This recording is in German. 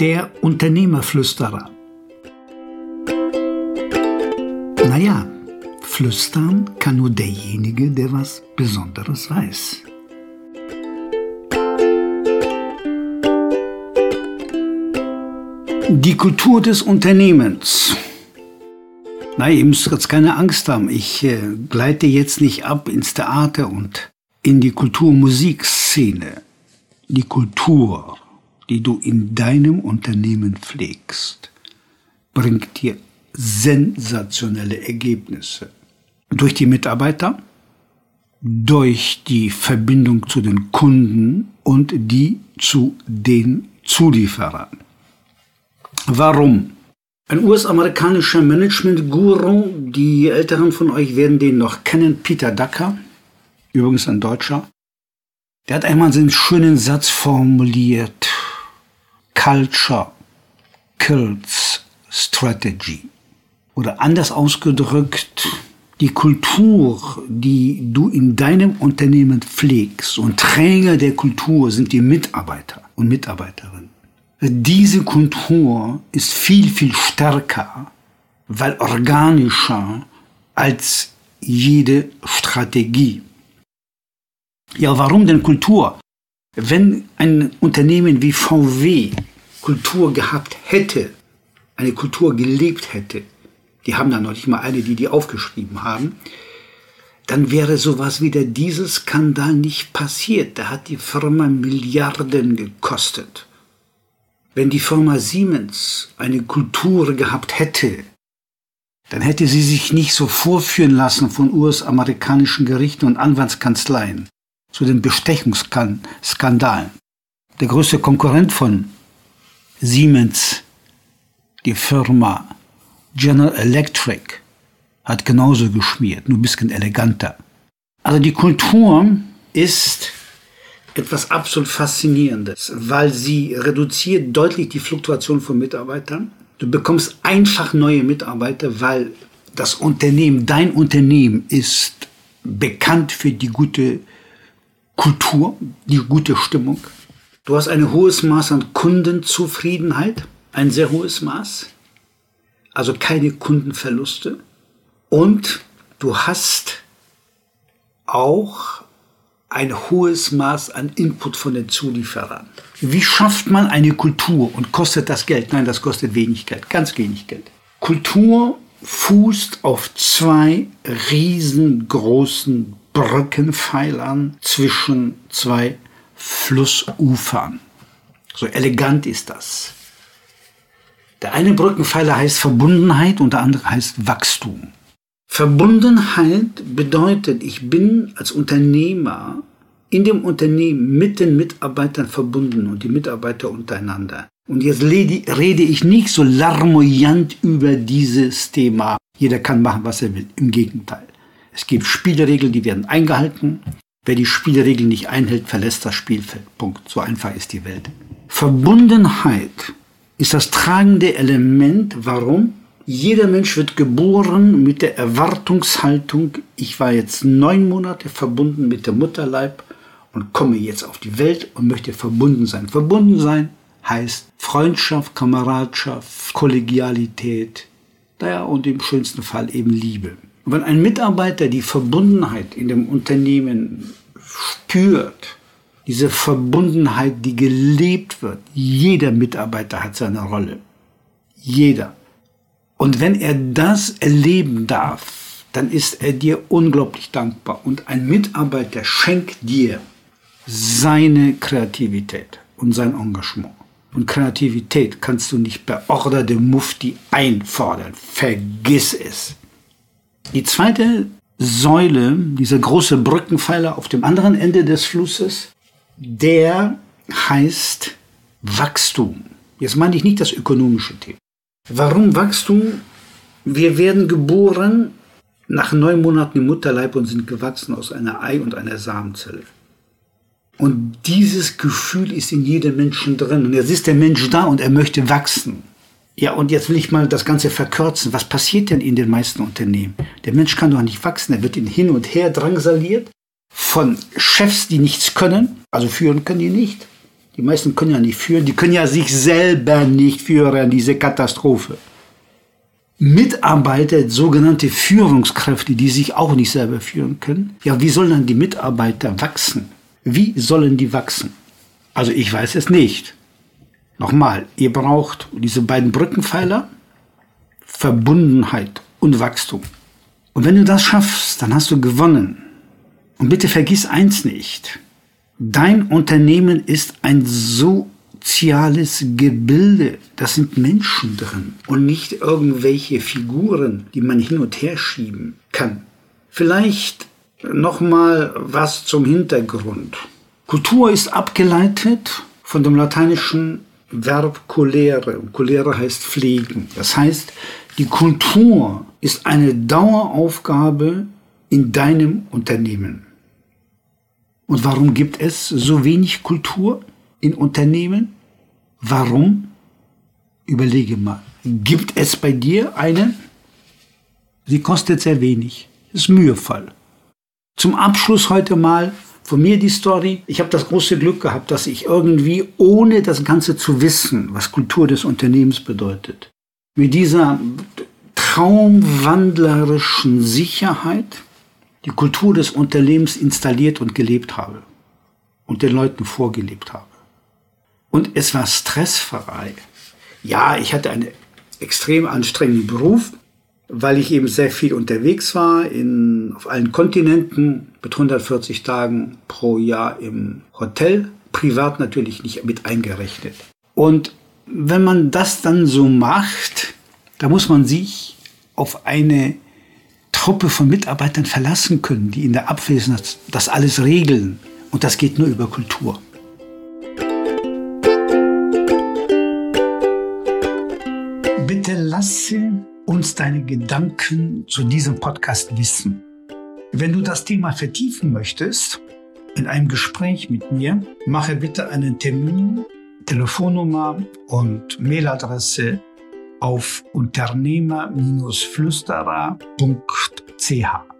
Der Unternehmerflüsterer. Naja, flüstern kann nur derjenige, der was Besonderes weiß. Die Kultur des Unternehmens. Na, ihr müsst jetzt keine Angst haben. Ich äh, gleite jetzt nicht ab ins Theater und in die Kulturmusikszene. Die Kultur, die du in deinem Unternehmen pflegst, bringt dir sensationelle Ergebnisse. Durch die Mitarbeiter, durch die Verbindung zu den Kunden und die zu den Zulieferern. Warum? Ein US-amerikanischer Management-Guru, die Älteren von euch werden den noch kennen, Peter Ducker, übrigens ein Deutscher, der hat einmal einen schönen Satz formuliert. Culture kills strategy. Oder anders ausgedrückt, die Kultur, die du in deinem Unternehmen pflegst und Träger der Kultur sind die Mitarbeiter und Mitarbeiterinnen. Diese Kultur ist viel, viel stärker, weil organischer als jede Strategie. Ja, warum denn Kultur? Wenn ein Unternehmen wie VW Kultur gehabt hätte, eine Kultur gelebt hätte, die haben da noch nicht mal eine, die die aufgeschrieben haben, dann wäre sowas wie der Dieselskandal nicht passiert. Da hat die Firma Milliarden gekostet. Wenn die Firma Siemens eine Kultur gehabt hätte, dann hätte sie sich nicht so vorführen lassen von US-amerikanischen Gerichten und Anwaltskanzleien zu den Bestechungsskandalen. Der größte Konkurrent von Siemens, die Firma General Electric, hat genauso geschmiert, nur ein bisschen eleganter. Also die Kultur ist etwas absolut Faszinierendes, weil sie reduziert deutlich die Fluktuation von Mitarbeitern. Du bekommst einfach neue Mitarbeiter, weil das Unternehmen, dein Unternehmen ist bekannt für die gute Kultur, die gute Stimmung. Du hast ein hohes Maß an Kundenzufriedenheit, ein sehr hohes Maß, also keine Kundenverluste. Und du hast auch ein hohes Maß an Input von den Zulieferern. Wie schafft man eine Kultur und kostet das Geld? Nein, das kostet wenig Geld, ganz wenig Geld. Kultur fußt auf zwei riesengroßen Brückenpfeilern zwischen zwei Flussufern. So elegant ist das. Der eine Brückenpfeiler heißt Verbundenheit und der andere heißt Wachstum. Verbundenheit bedeutet, ich bin als Unternehmer in dem Unternehmen mit den Mitarbeitern verbunden und die Mitarbeiter untereinander. Und jetzt rede ich nicht so larmoyant über dieses Thema. Jeder kann machen, was er will. Im Gegenteil. Es gibt Spielregeln, die werden eingehalten. Wer die Spielregeln nicht einhält, verlässt das Spielfeld. Punkt. So einfach ist die Welt. Verbundenheit ist das tragende Element. Warum? Jeder Mensch wird geboren mit der Erwartungshaltung, ich war jetzt neun Monate verbunden mit dem Mutterleib und komme jetzt auf die Welt und möchte verbunden sein. Verbunden sein heißt Freundschaft, Kameradschaft, Kollegialität, naja, und im schönsten Fall eben Liebe. Wenn ein Mitarbeiter die Verbundenheit in dem Unternehmen spürt, diese Verbundenheit, die gelebt wird, jeder Mitarbeiter hat seine Rolle. Jeder. Und wenn er das erleben darf, dann ist er dir unglaublich dankbar. Und ein Mitarbeiter schenkt dir seine Kreativität und sein Engagement. Und Kreativität kannst du nicht per Order dem Mufti einfordern. Vergiss es. Die zweite Säule, dieser große Brückenpfeiler auf dem anderen Ende des Flusses, der heißt Wachstum. Jetzt meine ich nicht das ökonomische Thema. Warum Wachstum? Wir werden geboren nach neun Monaten im Mutterleib und sind gewachsen aus einer Ei- und einer Samenzelle. Und dieses Gefühl ist in jedem Menschen drin. Und jetzt ist der Mensch da und er möchte wachsen. Ja, und jetzt will ich mal das Ganze verkürzen. Was passiert denn in den meisten Unternehmen? Der Mensch kann doch nicht wachsen. Er wird in hin und her drangsaliert von Chefs, die nichts können, also führen können die nicht, Die meisten können ja nicht führen, die können ja sich selber nicht führen, diese Katastrophe. Mitarbeiter, sogenannte Führungskräfte, die sich auch nicht selber führen können. Ja, wie sollen dann die Mitarbeiter wachsen? Wie sollen die wachsen? Also ich weiß es nicht. Nochmal, ihr braucht diese beiden Brückenpfeiler, Verbundenheit und Wachstum. Und wenn du das schaffst, dann hast du gewonnen. Und bitte vergiss eins nicht. Dein Unternehmen ist ein soziales Gebilde. Das sind Menschen drin und nicht irgendwelche Figuren, die man hin und her schieben kann. Vielleicht noch mal was zum Hintergrund. Kultur ist abgeleitet von dem lateinischen Verb colere. Colere heißt pflegen. Das heißt, die Kultur ist eine Daueraufgabe in deinem Unternehmen. Und warum gibt es so wenig Kultur in Unternehmen? Warum? Überlege mal. Gibt es bei dir eine? Sie kostet sehr wenig. Ist mühevoll. Zum Abschluss heute mal von mir die Story. Ich habe das große Glück gehabt, dass ich irgendwie, ohne das Ganze zu wissen, was Kultur des Unternehmens bedeutet, mit dieser traumwandlerischen Sicherheit die Kultur des Unternehmens installiert und gelebt habe und den Leuten vorgelebt habe. Und es war stressfrei. Ja, ich hatte einen extrem anstrengenden Beruf, weil ich eben sehr viel unterwegs war, in, auf allen Kontinenten, mit 140 Tagen pro Jahr im Hotel, privat natürlich nicht mit eingerechnet. Und wenn man das dann so macht, da muss man sich auf eine Truppe von Mitarbeitern verlassen können, die in der Abwesenheit das alles regeln. Und das geht nur über Kultur. Bitte lasse uns deine Gedanken zu diesem Podcast wissen. Wenn du das Thema vertiefen möchtest, in einem Gespräch mit mir, mache bitte einen Termin, Telefonnummer und Mailadresse auf unternehmer-flüsterer.ch.